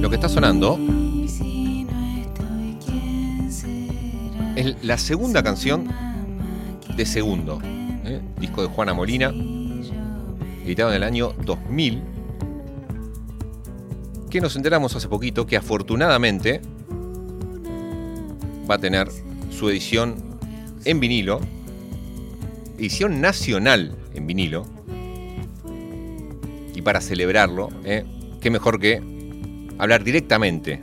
Lo que está sonando es la segunda canción de Segundo, ¿eh? disco de Juana Molina, editado en el año 2000, que nos enteramos hace poquito que afortunadamente va a tener su edición en vinilo, edición nacional en vinilo, y para celebrarlo, ¿eh? qué mejor que hablar directamente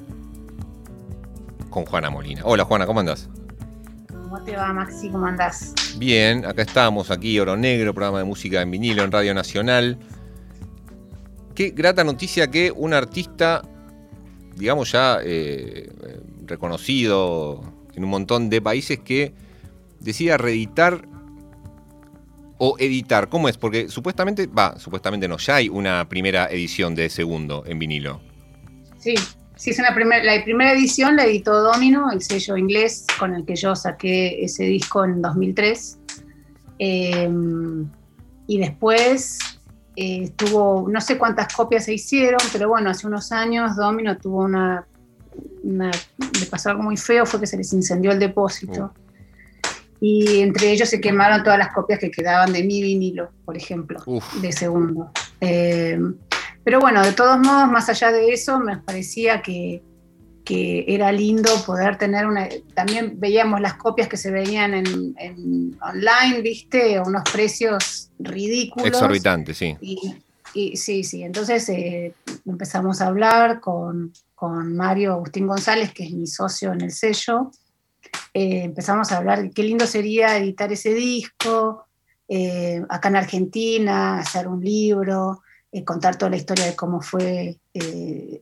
con Juana Molina. Hola Juana, ¿cómo andás? ¿Cómo te va, Maxi? ¿Cómo andás? Bien, acá estamos, aquí Oro Negro, programa de música en vinilo en Radio Nacional. Qué grata noticia que un artista, digamos ya eh, reconocido en un montón de países, que decida reeditar o editar. ¿Cómo es? Porque supuestamente, va, supuestamente no, ya hay una primera edición de segundo en vinilo. Sí, Sí, es una la primera edición la editó Domino, el sello inglés con el que yo saqué ese disco en 2003. Em, y después eh, tuvo, no sé cuántas copias se hicieron, pero bueno, hace unos años Domino tuvo una, le pasó algo muy feo, fue que se les incendió el depósito. Oh. Y entre ellos se quemaron todas las copias que quedaban de mi vinilo, por ejemplo, de segundo. Em, pero bueno, de todos modos, más allá de eso, me parecía que, era lindo poder tener una... También veíamos las copias que se veían en, online, ¿viste? A unos precios ridículos. Exorbitantes, sí. Y, sí, sí. Entonces eh, empezamos a hablar con, Mario Agustín González, que es mi socio en el sello. Eh, empezamos a hablar de qué lindo sería editar ese disco, eh, acá en Argentina, hacer un libro. Contar toda la historia de cómo fue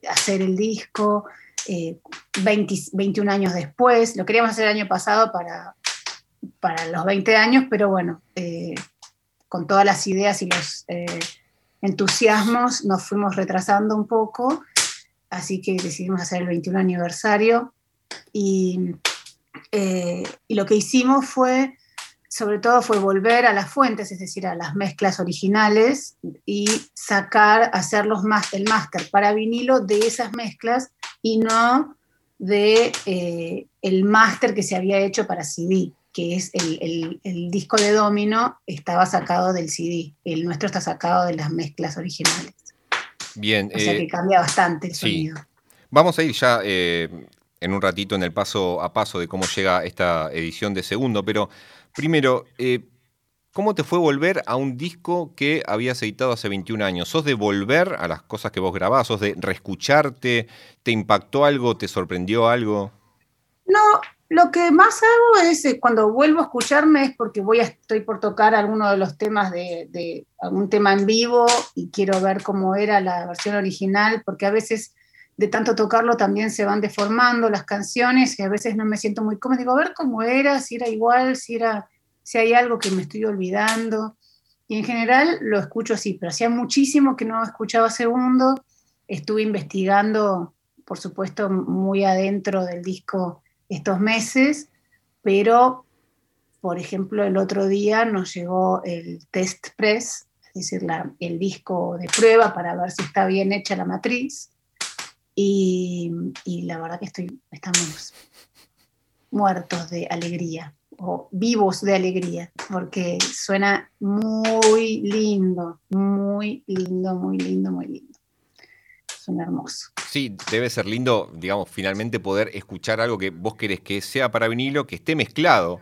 hacer el disco, 21 eh, años después, lo queríamos hacer el año pasado para, para los 20 años, pero bueno, con todas las ideas y los entusiasmos nos fuimos retrasando un poco, así que decidimos hacer el 21 aniversario. Y, y lo que hicimos fue sobre todo fue volver a las fuentes, es decir, a las mezclas originales y sacar, hacer los el máster para vinilo de esas mezclas y no de eh, el máster que se había hecho para CD, que es el, disco de Domino estaba sacado del CD, el nuestro está sacado de las mezclas originales. Bien. O sea que eh, cambia bastante el sonido. Vamos a ir ya eh, en un ratito en el paso a paso de cómo llega esta edición de segundo, pero Primero, ¿cómo te fue volver a un disco que habías editado hace 21 años? ¿Sos de volver a las cosas que vos grabás? ¿Sos de reescucharte? ¿Te impactó algo? ¿Te sorprendió algo? No, lo que más hago es eh, cuando vuelvo a escucharme es porque voy a, estoy por tocar alguno de los temas de, de, algún tema en vivo y quiero ver cómo era la versión original, porque a veces de tanto tocarlo también se van deformando las canciones y a veces no me siento muy cómoda. Digo, a ver cómo era, si era igual, si, era, si hay algo que me estoy olvidando. Y en general lo escucho así, pero hacía muchísimo que no escuchaba segundo. Estuve investigando, por supuesto, muy adentro del disco estos meses, pero, por ejemplo, el otro día nos llegó el test press, es decir, el disco de prueba para ver si está bien hecha la matriz y, la verdad que estoy, estamos muertos de alegría o vivos de alegría, porque suena muy lindo, muy lindo, muy lindo, muy lindo. Suena hermoso. Sí, debe ser lindo, digamos, finalmente poder escuchar algo que vos querés que sea para vinilo, que esté mezclado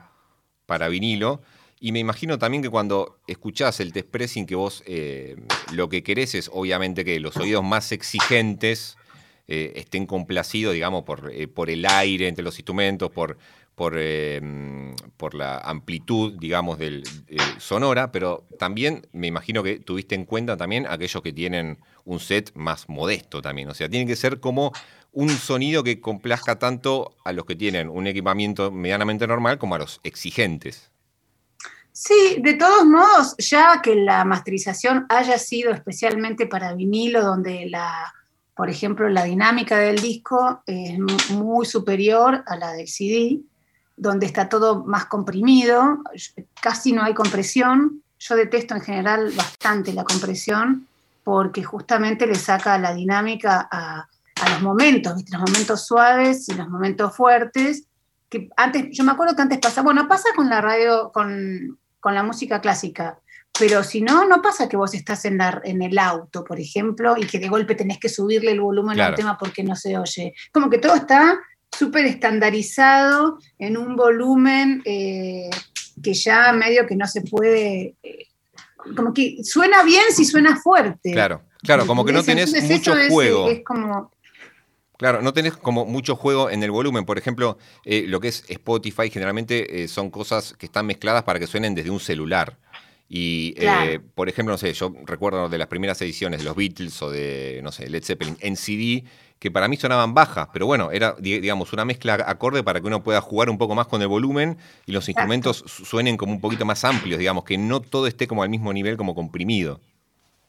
para vinilo. Y me imagino también que cuando escuchás el test pressing, que vos eh, lo que querés es obviamente que los oídos más exigentes eh, estén complacidos, digamos, por, eh, por el aire entre los instrumentos, por, por, eh, la amplitud, digamos, del, sonora, pero también me imagino que tuviste en cuenta también aquellos que tienen un set más modesto también. O sea, tiene que ser como un sonido que complazca tanto a los que tienen un equipamiento medianamente normal como a los exigentes. Sí, de todos modos, ya que la masterización haya sido especialmente para vinilo, donde la por ejemplo, la dinámica del disco es muy superior a la del CD, donde está todo más comprimido, casi no hay compresión. Yo detesto en general bastante la compresión porque justamente le saca la dinámica a, los momentos, los momentos suaves y los momentos fuertes. Que antes, yo me acuerdo que antes pasaba, bueno, pasa con la radio, con, con la música clásica pero si no, no pasa que vos estás en, la, en el auto, por ejemplo, y que de golpe tenés que subirle el volumen al tema porque no se oye. Como que todo está súper estandarizado en un volumen eh, que ya medio que no se puede... Eh, como que suena bien si suena fuerte. Claro, claro, como que no tenés mucho juego. Claro, no tenés como mucho juego en el volumen. Por ejemplo, eh, lo que es Spotify generalmente son cosas que están mezcladas para que suenen desde un celular. Y, eh, por ejemplo, no sé, yo recuerdo de las primeras ediciones de los Beatles o de, no sé, Led Zeppelin en CD, que para mí sonaban bajas, pero bueno, era, digamos, una mezcla acorde para que uno pueda jugar un poco más con el volumen y los instrumentos suenen como un poquito más amplios, digamos, que no todo esté como al mismo nivel, como comprimido.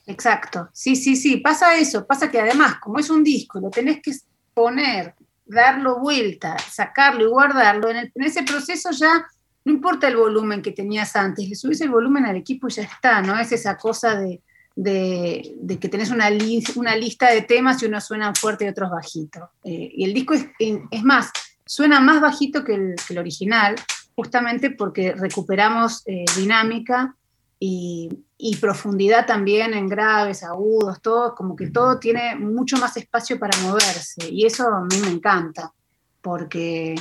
Exacto, sí, sí, sí, pasa eso, pasa que además, como es un disco, lo tenés que poner, darlo vuelta, sacarlo y guardarlo, en ese proceso ya no importa el volumen que tenías antes, le subís el volumen al equipo y ya está, ¿no? Es esa cosa de, que tenés una, lista de temas y unos suenan fuerte y otros bajito. Eh, y el disco es, es, más, suena más bajito que el, original, justamente porque recuperamos eh, dinámica y, y, profundidad también en graves, agudos, todo, como que todo tiene mucho más espacio para moverse. Y eso a mí me encanta, porque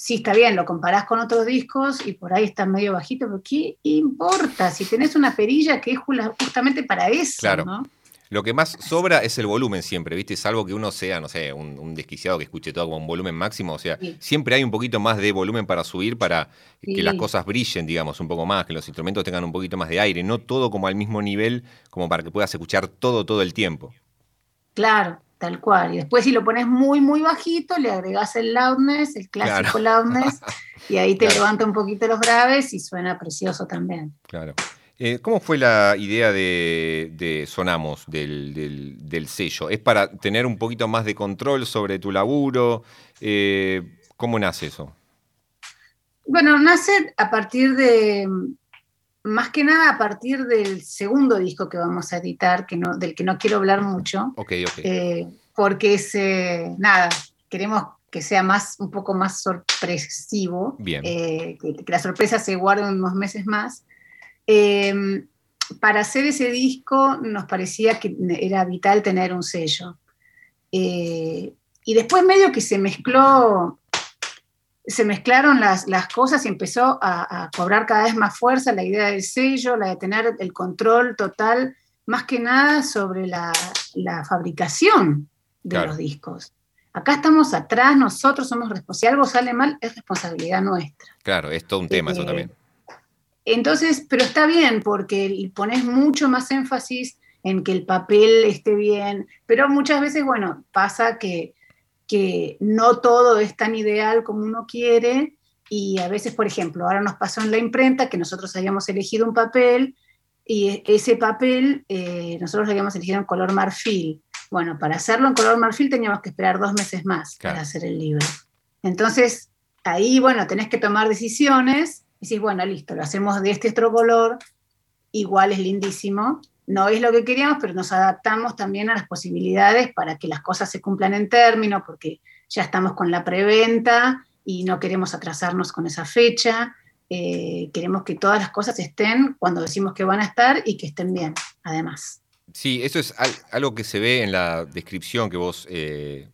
sí está bien, lo comparás con otros discos y por ahí está medio bajito, pero ¿qué importa? Si tenés una perilla que es justamente para eso, claro. Lo que más sobra es el volumen siempre, ¿viste? Salvo que uno sea, no sé, un, desquiciado que escuche todo con un volumen máximo. O sea, siempre hay un poquito más de volumen para subir para que las cosas brillen, digamos, un poco más, que los instrumentos tengan un poquito más de aire. No todo como al mismo nivel, como para que puedas escuchar todo todo el tiempo. Claro, Tal cual. Y después si lo pones muy, muy bajito, le agregas el loudness, el clásico loudness, y ahí te levanta un poquito los graves y suena precioso también. Claro. Eh, ¿Cómo fue la idea de, Sonamos, del, sello? ¿Es para tener un poquito más de control sobre tu laburo? Eh, ¿Cómo nace eso? Bueno, nace a partir de, más que nada a partir del segundo disco que vamos a editar, que no, del que no quiero hablar mucho. Ok, ok. Eh, porque es, nada, queremos que sea más, un poco más sorpresivo. Bien. que, que, la sorpresa se guarde unos meses más. Em, para hacer ese disco nos parecía que era vital tener un sello. Eh, y después medio que se mezcló, se mezclaron las, cosas y empezó a, cobrar cada vez más fuerza la idea del sello, la de tener el control total, más que nada sobre la, fabricación de los discos. Acá estamos atrás, nosotros somos responsables. Si algo sale mal, es responsabilidad nuestra. Claro, es todo un tema eso eh, también. Entonces, pero está bien porque pones mucho más énfasis en que el papel esté bien, pero muchas veces, bueno, pasa que, que no todo es tan ideal como uno quiere y a veces, por ejemplo, ahora nos pasó en la imprenta que nosotros habíamos elegido un papel y ese papel eh, nosotros lo habíamos elegido en color marfil. Bueno, para hacerlo en color marfil teníamos que esperar dos meses más para hacer el libro. Entonces, ahí, bueno, tenés que tomar decisiones y decís, bueno, listo, lo hacemos de este otro color, igual es lindísimo. No es lo que queríamos, pero nos adaptamos también a las posibilidades para que las cosas se cumplan en término, porque ya estamos con la preventa y no queremos atrasarnos con esa fecha. Eh, queremos que todas las cosas estén cuando decimos que van a estar y que estén bien, además. Sí, eso es algo que se ve en la descripción que vos eh,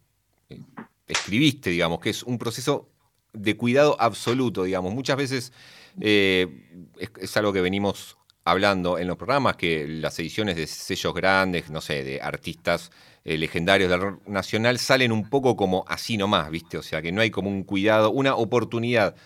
escribiste, digamos, que es un proceso de cuidado absoluto, digamos. Muchas veces eh, es, algo que venimos hablando en los programas, que las ediciones de sellos grandes, no sé, de artistas eh, legendarios del rock nacional, salen un poco como así nomás, ¿viste? O sea, que no hay como un cuidado, una oportunidad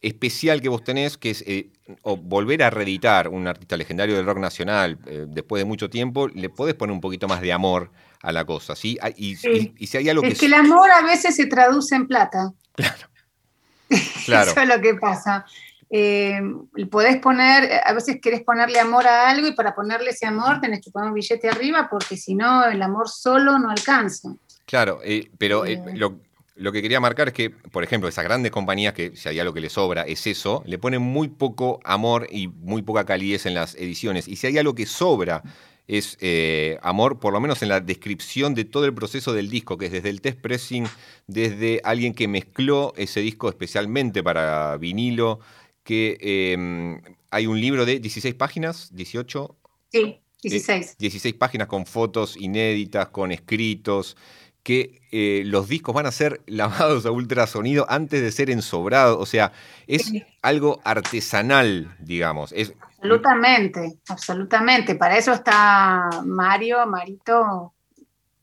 especial que vos tenés, que es eh, volver a reeditar un artista legendario del rock nacional después de mucho tiempo, le podés poner un poquito más de amor a la cosa, ¿sí? Ah, y, si hay algo es que... el amor a veces se traduce en plata. Claro. Eso es lo que pasa. Eh, podés poner, a veces querés ponerle amor a algo y para ponerle ese amor tenés que poner un billete arriba porque si no el amor solo no alcanza. Claro, eh, pero eh, lo, lo, que quería marcar es que, por ejemplo, esas grandes compañías que si hay algo que les sobra es eso, le ponen muy poco amor y muy poca calidez en las ediciones. Y si hay algo que sobra es eh, amor, por lo menos en la descripción de todo el proceso del disco, que es desde el test pressing, desde alguien que mezcló ese disco especialmente para vinilo, que em, hay un libro de 16 páginas, 18. Sí, 16. 16 páginas con fotos inéditas, con escritos, que eh, los discos van a ser lavados a ultrasonido antes de ser ensobrados. O sea, es algo artesanal, digamos. Es, Absolutamente, absolutamente. Para eso está Mario, Marito,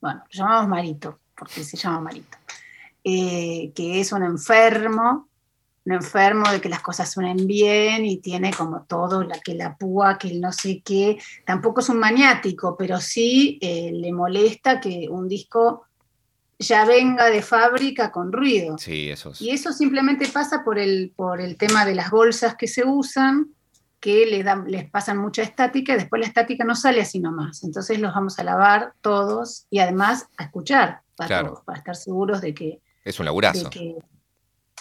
bueno, lo llamamos Marito, porque se llama Marito, eh, que es un enfermo, un enfermo de que las cosas suenen bien y tiene como todo, la que la púa, que el no sé qué. Tampoco es un maniático, pero sí eh, le molesta que un disco ya venga de fábrica con ruido. Sí, eso Y eso simplemente pasa por el, por el tema de las bolsas que se usan que les, dan, les pasan mucha estática y después la estática no sale así nomás. Entonces los vamos a lavar todos y además a escuchar para, para estar seguros de que... Es un laburazo.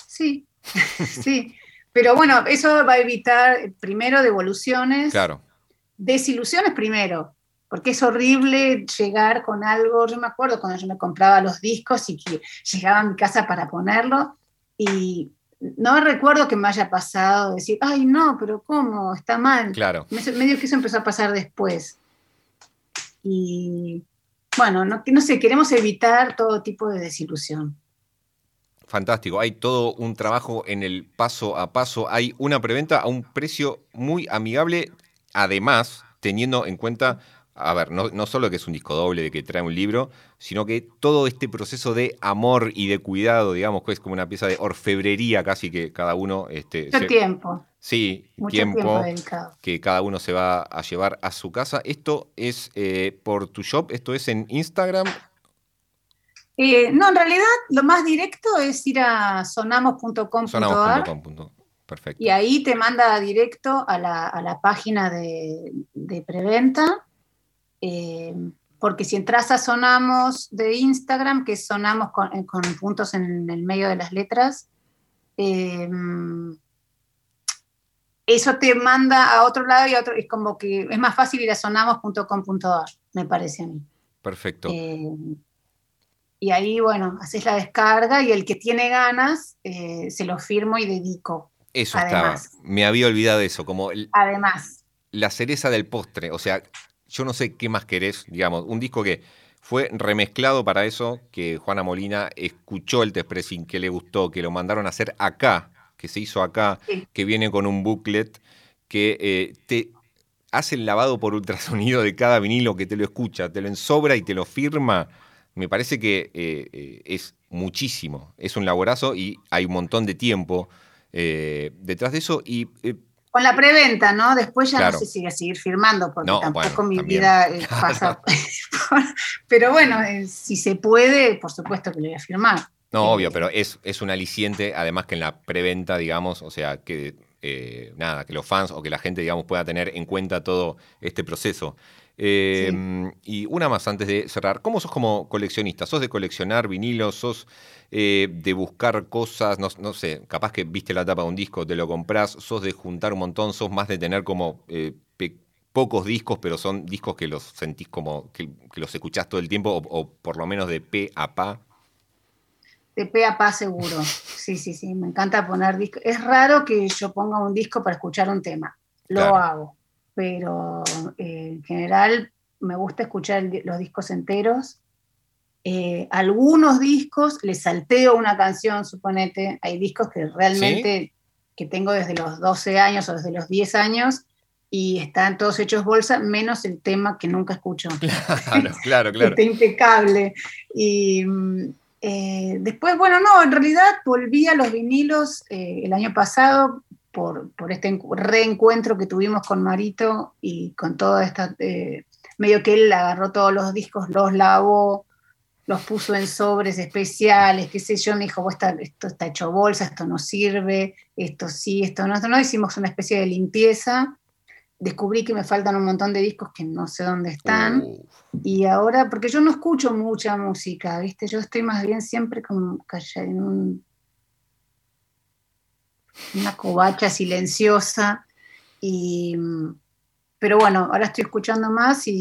sí, sí. Pero bueno, eso va a evitar primero devoluciones. Claro. Desilusiones primero, porque es horrible llegar con algo. Yo me acuerdo cuando yo me compraba los discos y que llegaba a mi casa para ponerlo y no recuerdo que me haya pasado decir, ay, no, pero ¿cómo? Está mal. Claro. Medio que eso empezó a pasar después. Y bueno, no, no sé, queremos evitar todo tipo de desilusión. Fantástico, hay todo un trabajo en el paso a paso, hay una preventa a un precio muy amigable, además teniendo en cuenta a ver, no, solo que es un disco doble, de que trae un libro, sino que todo este proceso de amor y de cuidado, digamos, que es como una pieza de orfebrería casi que cada uno... Este, Mucho tiempo. Sí, tiempo, que cada uno se va a llevar a su casa. Esto es eh, por tu shop, esto es en Instagram. Eh, no, en realidad lo más directo es ir a sonamos.com.ar. Sonamos.com. Perfecto. Y ahí te manda directo a la, página de, de preventa eh, porque si entras a Sonamos de Instagram, que sonamos con, eh, puntos en el medio de las letras, eh, eso te manda a otro lado y a otro, es como que es más fácil ir a sonamos.com.ar, me parece a mí. Perfecto. Y ahí, bueno, haces la descarga y el que tiene ganas, se lo firmo y dedico. Eso estaba. Me había olvidado de eso, como además. La cereza del postre, o sea, yo no sé qué más querés, digamos, un disco que fue remezclado para eso, que Juana Molina escuchó el test que le gustó, que lo mandaron a hacer acá, que se hizo acá, que viene con un booklet, que eh, te hace el lavado por ultrasonido de cada vinilo, que te lo escucha, te lo ensobra y te lo firma. Me parece que eh, eh, es muchísimo, es un laborazo y hay un montón de tiempo detrás de eso. Y con la preventa, ¿no? Después ya no sé si voy a seguir firmando, porque tampoco mi vida eh, pasa. pero bueno, eh, si se puede, por supuesto que lo voy a firmar. No, obvio, pero es, es un aliciente, además que en la preventa, digamos, o sea, que eh, nada, que los fans o que la gente, digamos, pueda tener en cuenta todo este proceso. Em, y una más antes de cerrar. ¿Cómo sos como coleccionista? ¿Sos de coleccionar vinilos? ¿Sos eh, de buscar cosas? No, sé, capaz que viste la tapa de un disco, te lo compras. ¿Sos de juntar un montón? ¿Sos más de tener como eh, pocos discos, pero son discos que los sentís como que, los escuchás todo el tiempo o, por lo menos de pe a pa? De pe a pa seguro. Sí, sí, sí. Me encanta poner discos. Es raro que yo ponga un disco para escuchar un tema. Lo hago pero eh, en general me gusta escuchar los discos enteros. Eh, algunos discos les salteo una canción, suponete. Hay discos que realmente que tengo desde los 12 años o desde los 10 años y están todos hechos bolsa, menos el tema que nunca escucho. Claro, claro, claro. Está impecable. Y eh, después, bueno, no, en realidad volví a los vinilos el año pasado por, este reencuentro que tuvimos con Marito y con toda esta, eh, medio que él agarró todos los discos, los lavó, los puso en sobres especiales, qué sé yo, me dijo, esto está hecho bolsa, esto no sirve, esto sí, esto no, esto no. Hicimos una especie de limpieza. Descubrí que me faltan un montón de discos que no sé dónde están. Y ahora, porque yo no escucho mucha música, ¿viste? Yo estoy más bien siempre como en un, una covacha silenciosa. Y, pero bueno, ahora estoy escuchando más y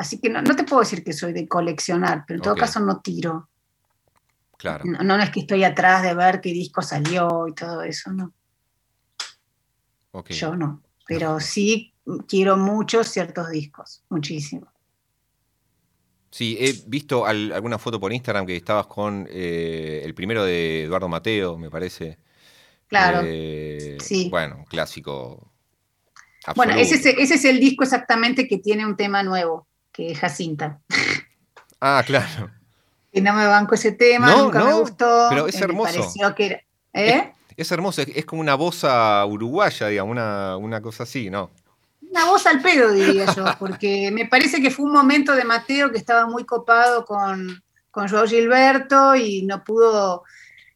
Así que no, te puedo decir que soy de coleccionar, pero en todo caso no tiro. Claro. No, es que estoy atrás de ver qué disco salió y todo eso, no. Yo no. Pero sí quiero muchos ciertos discos, muchísimo. Sí, he visto alguna foto por Instagram que estabas con eh, el primero de Eduardo Mateo, me parece. Claro. Eh, sí. Bueno, clásico. Bueno, ese es, el disco exactamente que tiene un tema nuevo que Jacinta. Ah, claro. Y no me banco ese tema, nunca me gustó. Pero es hermoso. pareció que ¿eh? es, hermoso, es, como una bosa uruguaya, digamos, una, cosa así, ¿no? Una voz al pedo, diría yo, porque me parece que fue un momento de Mateo que estaba muy copado con, con Joao Gilberto y no pudo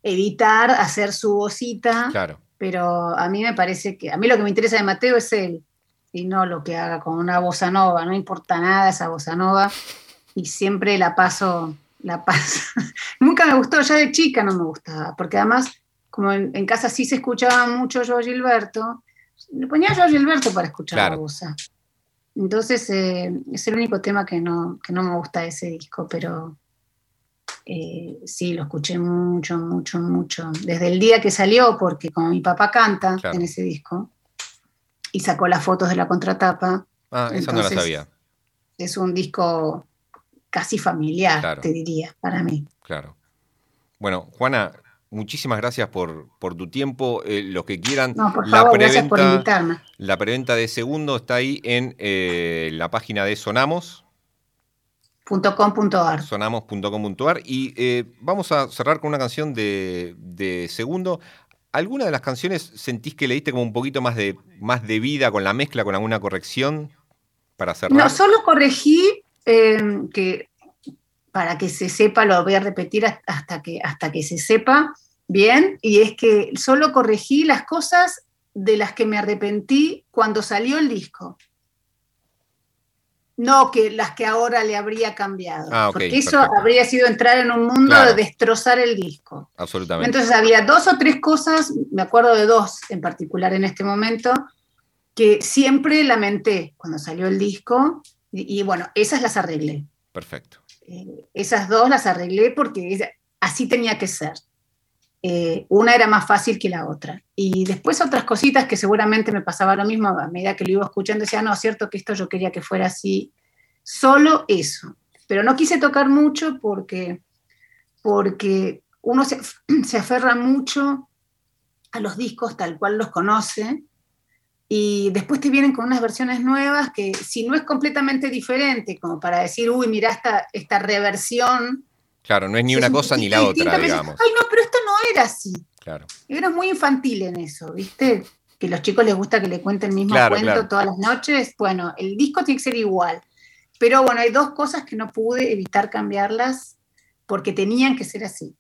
evitar hacer su vocita. Claro. Pero a mí me parece que, a mí lo que me interesa de Mateo es él y no lo que haga con una bossa nova, no importa nada esa bossa nova y siempre la paso, la paso. Nunca me gustó, ya de chica no me gustaba, porque además, como en, casa sí se escuchaba mucho yo Gilberto, le ponía yo Gilberto para escuchar la bossa. Entonces eh, es el único tema que no, que no me gusta de ese disco, pero eh, sí, lo escuché mucho, mucho, mucho. Desde el día que salió, porque como mi papá canta en ese disco, y sacó las fotos de la contratapa. Ah, eso no la sabía. Es un disco casi familiar, te diría, para mí. Claro. Bueno, Juana, muchísimas gracias por, por tu tiempo. Eh, los que quieran, no, por favor, la preventa, por invitarme. La preventa de segundo está ahí en eh, la página de Sonamos. Sonamos.com.ar y eh, vamos a cerrar con una canción de, de segundo. ¿Alguna de las canciones sentís que le diste como un poquito más de, más de vida con la mezcla, con alguna corrección para cerrar? No, solo corregí que para que se sepa, lo voy a repetir hasta que, hasta que se sepa bien, y es que solo corregí las cosas de las que me arrepentí cuando salió el disco no que las que ahora le habría cambiado. Ah, porque eso habría sido entrar en un mundo de destrozar el disco. Absolutamente. Entonces había dos o tres cosas, me acuerdo de dos en particular en este momento, que siempre lamenté cuando salió el disco. Y, bueno, esas las arreglé. Perfecto. Eh, esas dos las arreglé porque así tenía que ser. Eh, una era más fácil que la otra. Y después otras cositas que seguramente me pasaba lo mismo a medida que lo iba escuchando, decía, no, es cierto que esto yo quería que fuera así. Solo eso. Pero no quise tocar mucho porque, porque uno se, se aferra mucho a los discos tal cual los conoce y después te vienen con unas versiones nuevas que si no es completamente diferente, como para decir, uy, mira esta, esta reversión, Claro, no es ni una cosa ni la otra, digamos. Ay, no, pero esto no era así. Claro. Era muy infantil en eso, ¿viste? Que a los chicos les gusta que le cuenten el mismo cuento todas las noches. Bueno, el disco tiene que ser igual. Pero bueno, hay dos cosas que no pude evitar cambiarlas porque tenían que ser así.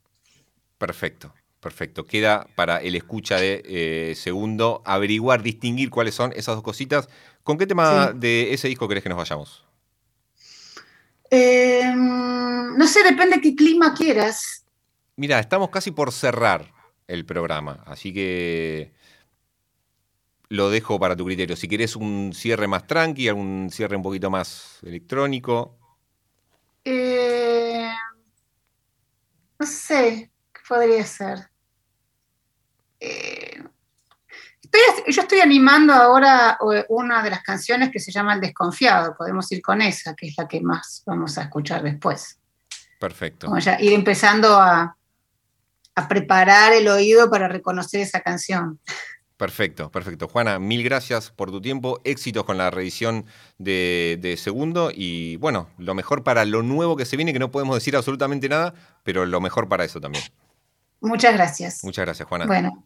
Perfecto, perfecto. Queda para el escucha de eh, segundo averiguar, distinguir cuáles son esas dos cositas. ¿Con qué tema de ese disco querés que nos vayamos? Eh, no sé, depende de qué clima quieras. Mira, estamos casi por cerrar el programa, así que lo dejo para tu criterio. Si quieres un cierre más tranqui, algún cierre un poquito más electrónico. Eh, no sé, ¿qué podría ser? Eh, yo estoy animando ahora una de las canciones que se llama El Desconfiado. Podemos ir con esa, que es la que más vamos a escuchar después. Perfecto. Como ya ir empezando a, preparar el oído para reconocer esa canción. Perfecto, perfecto. Juana, mil gracias por tu tiempo. Éxitos con la reedición de, de, segundo y bueno, lo mejor para lo nuevo que se viene, que no podemos decir absolutamente nada, pero lo mejor para eso también. Muchas gracias. Muchas gracias, Juana. Bueno.